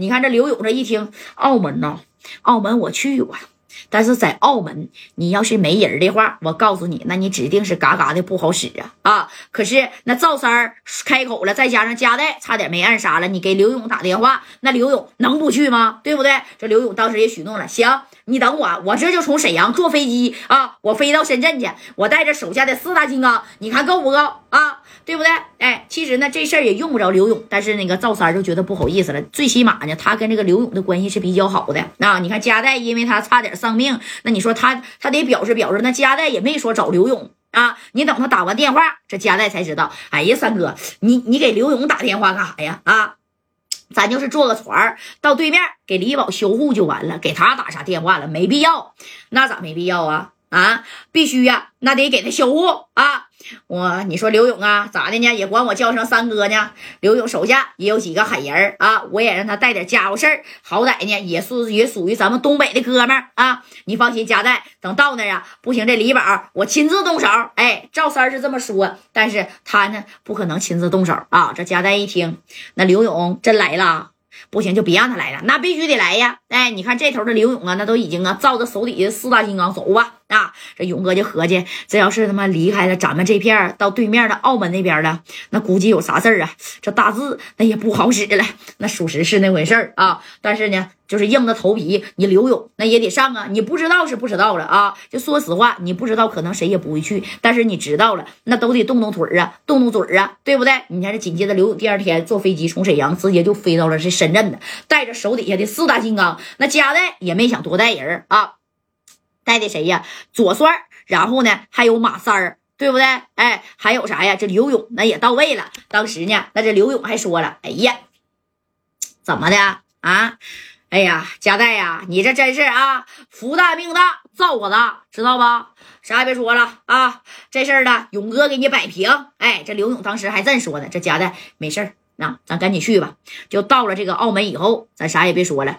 你看这刘勇这一听，澳门呐，澳门我去过。但是在澳门，你要是没人的话，我告诉你，那你指定是嘎嘎的不好使啊啊！可是那赵三儿开口了，再加上加代差点没暗杀了，你给刘勇打电话，那刘勇能不去吗？对不对？这刘勇当时也许诺了，行，你等我，我这就从沈阳坐飞机啊，我飞到深圳去，我带着手下的四大金刚，你看够不够啊？对不对？哎，其实呢，这事儿也用不着刘勇，但是那个赵三就觉得不好意思了。最起码呢，他跟这个刘勇的关系是比较好的。那你看，加代因为他差点丧命，那你说他他得表示表示。那加代也没说找刘勇啊，你等他打完电话，这加代才知道。哎呀，三哥，你你给刘勇打电话干啥呀？啊，咱就是坐个船到对面给李宝修护就完了，给他打啥电话了？没必要。那咋没必要啊？啊，必须呀，那得给他修护啊！我你说刘勇啊，咋的呢？也管我叫声三哥呢。刘勇手下也有几个狠人啊，我也让他带点家伙事儿，好歹呢也是也属于咱们东北的哥们儿啊。你放心，加代等到那儿啊，不行，这李宝我亲自动手。哎，赵三是这么说，但是他呢不可能亲自动手啊。这加代一听，那刘勇真来了。不行，就别让他来了，那必须得来呀！哎，你看这头的刘勇啊，那都已经啊，照着手底下四大金刚走吧！啊，这勇哥就合计，这要是他妈离开了咱们这片到对面的澳门那边了，那估计有啥事儿啊？这大字那也不好使了。那属实是那回事儿啊，但是呢。就是硬着头皮，你刘勇那也得上啊！你不知道是不知道了啊！就说实话，你不知道，可能谁也不会去。但是你知道了，那都得动动腿啊，动动嘴啊，对不对？你看这紧接着刘勇第二天坐飞机从沈阳直接就飞到了这深圳的，带着手底下的四大金刚，那加代也没想多带人啊，带的谁呀？左帅，然后呢还有马三儿，对不对？哎，还有啥呀？这刘勇那也到位了。当时呢，那这刘勇还说了：“哎呀，怎么的啊？”哎呀，加代呀，你这真是啊，福大命大，造化大，知道吧？啥也别说了啊，这事儿呢，勇哥给你摆平。哎，这刘勇当时还这么说呢。这加代没事儿，那咱赶紧去吧。就到了这个澳门以后，咱啥也别说了。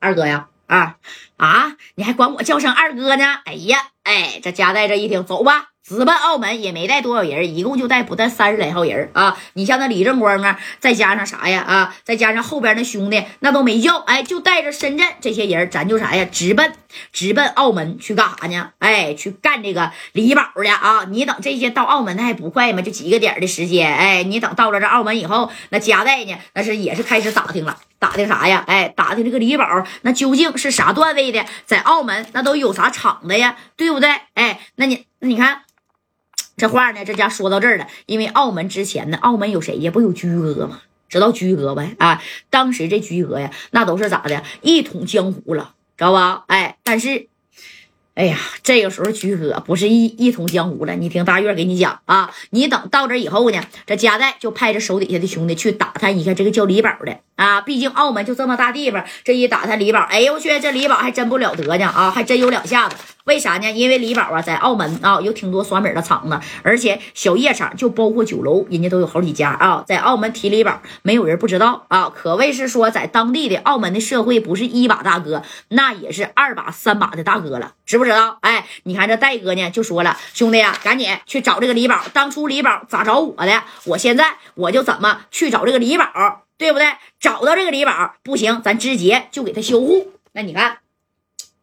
二哥呀，啊啊，你还管我叫声二哥呢？哎呀，哎，这夹带这一听，走吧。直奔澳门也没带多少人，一共就带不带三十来号人啊！你像那李正光啊，再加上啥呀啊，再加上后边那兄弟，那都没叫，哎，就带着深圳这些人，咱就啥呀，直奔直奔澳门去干啥呢？哎，去干这个李宝的啊！你等这些到澳门那还不快吗？就几个点的时间，哎，你等到了这澳门以后，那加代呢，那是也是开始打听了，打听啥呀？哎，打听这个李宝那究竟是啥段位的，在澳门那都有啥厂子呀？对不对？哎，那你那你看。这话呢，这家说到这儿了，因为澳门之前呢，澳门有谁呀？不有居哥吗？知道居哥呗？啊，当时这居哥呀，那都是咋的？一统江湖了，知道吧？哎，但是，哎呀，这个时候居哥不是一一统江湖了。你听大月给你讲啊，你等到这以后呢，这加代就派着手底下的兄弟去打探一下这个叫李宝的啊。毕竟澳门就这么大地方，这一打探李宝，哎呦我去，这李宝还真不了得呢啊，还真有两下子。为啥呢？因为李宝啊，在澳门啊有挺多酸米的厂子，而且小夜场就包括酒楼，人家都有好几家啊。在澳门提李宝，没有人不知道啊，可谓是说在当地的澳门的社会，不是一把大哥，那也是二把三把的大哥了，知不知道？哎，你看这戴哥呢，就说了，兄弟呀，赶紧去找这个李宝。当初李宝咋找我的？我现在我就怎么去找这个李宝，对不对？找到这个李宝不行，咱直接就给他修护。那你看。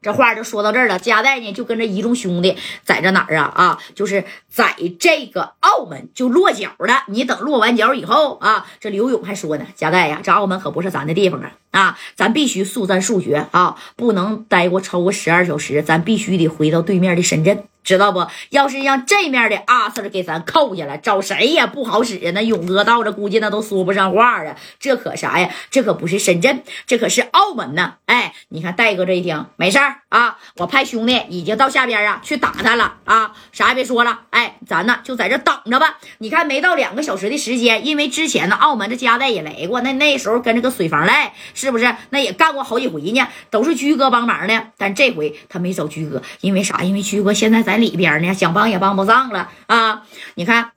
这话就说到这儿了，加代呢就跟着一众兄弟在这哪儿啊啊，就是在这个澳门就落脚了。你等落完脚以后啊，这刘勇还说呢，加代呀，这澳门可不是咱的地方啊啊，咱必须速战速决啊，不能待过超过十二小时，咱必须得回到对面的深圳。知道不？要是让这面的阿 Sir 给咱扣下来，找谁也不好使啊！那勇哥到这，估计那都说不上话啊！这可啥呀？这可不是深圳，这可是澳门呢！哎，你看戴哥这一听，没事儿啊，我派兄弟已经到下边啊去打他了啊！啥也别说了，哎，咱呢就在这等着吧。你看，没到两个小时的时间，因为之前呢，澳门的家代也来过，那那时候跟这个水房赖是不是？那也干过好几回呢，都是居哥帮忙的。但这回他没找居哥，因为啥？因为居哥现在在。在里边呢，想帮也帮不上了啊！你看，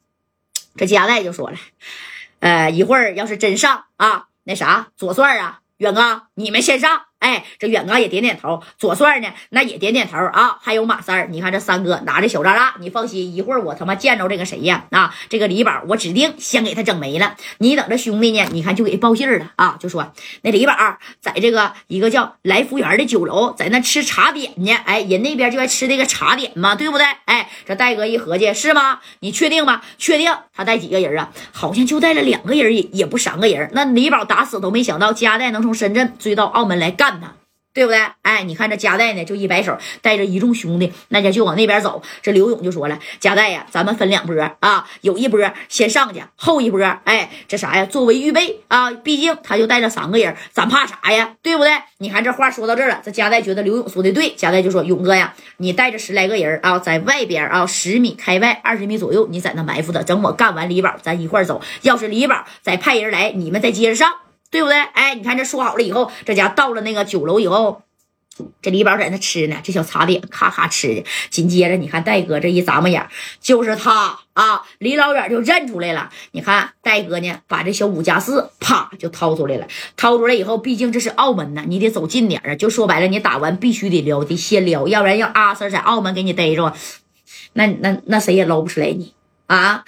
这加代就说了，呃，一会儿要是真上啊，那啥，左帅啊，远哥，你们先上。哎，这远刚也点点头，左帅呢那也点点头啊，还有马三，你看这三哥拿着小扎拉，你放心，一会儿我他妈见着这个谁呀？啊，这个李宝，我指定先给他整没了。你等着兄弟呢，你看就给报信了啊，就说那李宝在这个一个叫来福园的酒楼，在那吃茶点呢。哎，人那边就爱吃这个茶点嘛，对不对？哎，这戴哥一合计是吗？你确定吗？确定。他带几个人啊？好像就带了两个人，也也不三个人。那李宝打死都没想到加代能从深圳追到澳门来干他。对不对？哎，你看这加代呢，就一摆手，带着一众兄弟，那家就往那边走。这刘勇就说了：“加代呀，咱们分两波啊，有一波先上去，后一波，哎，这啥呀？作为预备啊，毕竟他就带着三个人，咱怕啥呀？对不对？你看这话说到这儿了，这加代觉得刘勇说的对，加代就说：勇哥呀，你带着十来个人啊，在外边啊，十米开外，二十米左右，你在那埋伏他，等我干完李宝，咱一块走。要是李宝再派人来，你们再接着上。”对不对？哎，你看这说好了以后，这家到了那个酒楼以后，这李宝在那吃呢，这小茶点咔咔吃的。紧接着，你看戴哥这一眨巴眼，就是他啊！离老远就认出来了。你看戴哥呢，把这小五加四啪就掏出来了。掏出来以后，毕竟这是澳门呢，你得走近点啊。就说白了，你打完必须得撩，得先撩，要不然让阿 Sir 在澳门给你逮着，那那那谁也捞不出来你啊！